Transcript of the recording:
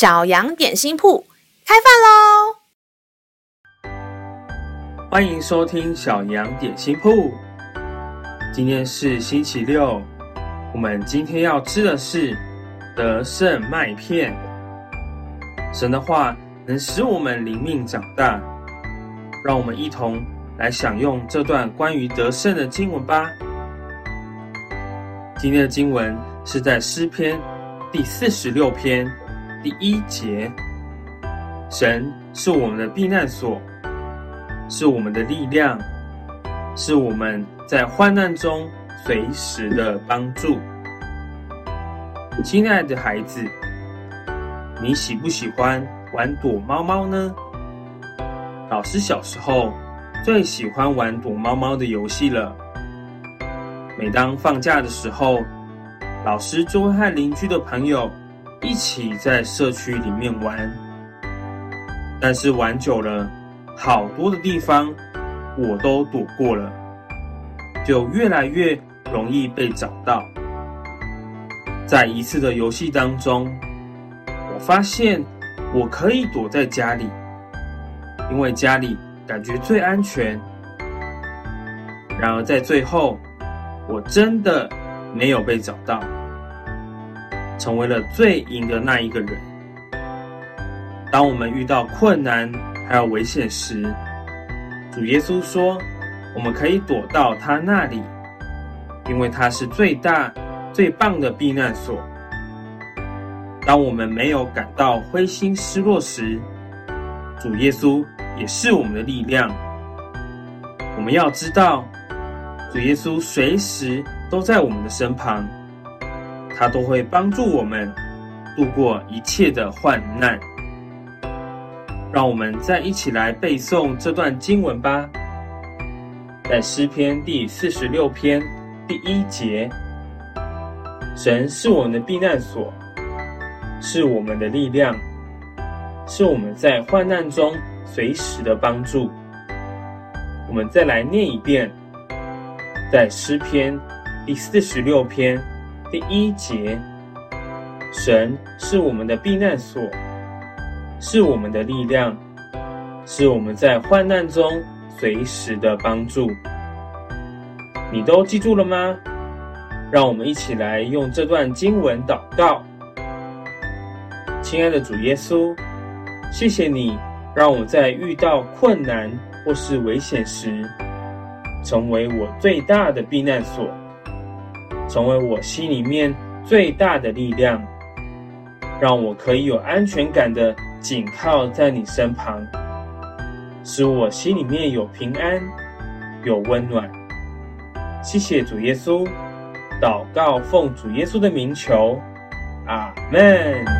小羊点心铺开饭喽！欢迎收听小羊点心铺。今天是星期六，我们今天要吃的是得胜麦片。神的话能使我们灵命长大，让我们一同来享用这段关于得胜的经文吧。今天的经文是在诗篇第四十六篇。第一节，神是我们的避难所，是我们的力量，是我们在患难中随时的帮助。亲爱的孩子，你喜不喜欢玩躲猫猫呢？老师小时候最喜欢玩躲猫猫的游戏了。每当放假的时候，老师就会和邻居的朋友。一起在社区里面玩，但是玩久了，好多的地方我都躲过了，就越来越容易被找到。在一次的游戏当中，我发现我可以躲在家里，因为家里感觉最安全。然而在最后，我真的没有被找到。成为了最赢的那一个人。当我们遇到困难还有危险时，主耶稣说：“我们可以躲到他那里，因为他是最大、最棒的避难所。”当我们没有感到灰心失落时，主耶稣也是我们的力量。我们要知道，主耶稣随时都在我们的身旁。他都会帮助我们度过一切的患难。让我们再一起来背诵这段经文吧。在诗篇第四十六篇第一节，神是我们的避难所，是我们的力量，是我们在患难中随时的帮助。我们再来念一遍，在诗篇第四十六篇。第一节，神是我们的避难所，是我们的力量，是我们在患难中随时的帮助。你都记住了吗？让我们一起来用这段经文祷告。亲爱的主耶稣，谢谢你让我在遇到困难或是危险时，成为我最大的避难所。成为我心里面最大的力量，让我可以有安全感的紧靠在你身旁，使我心里面有平安，有温暖。谢谢主耶稣，祷告奉主耶稣的名求，阿门。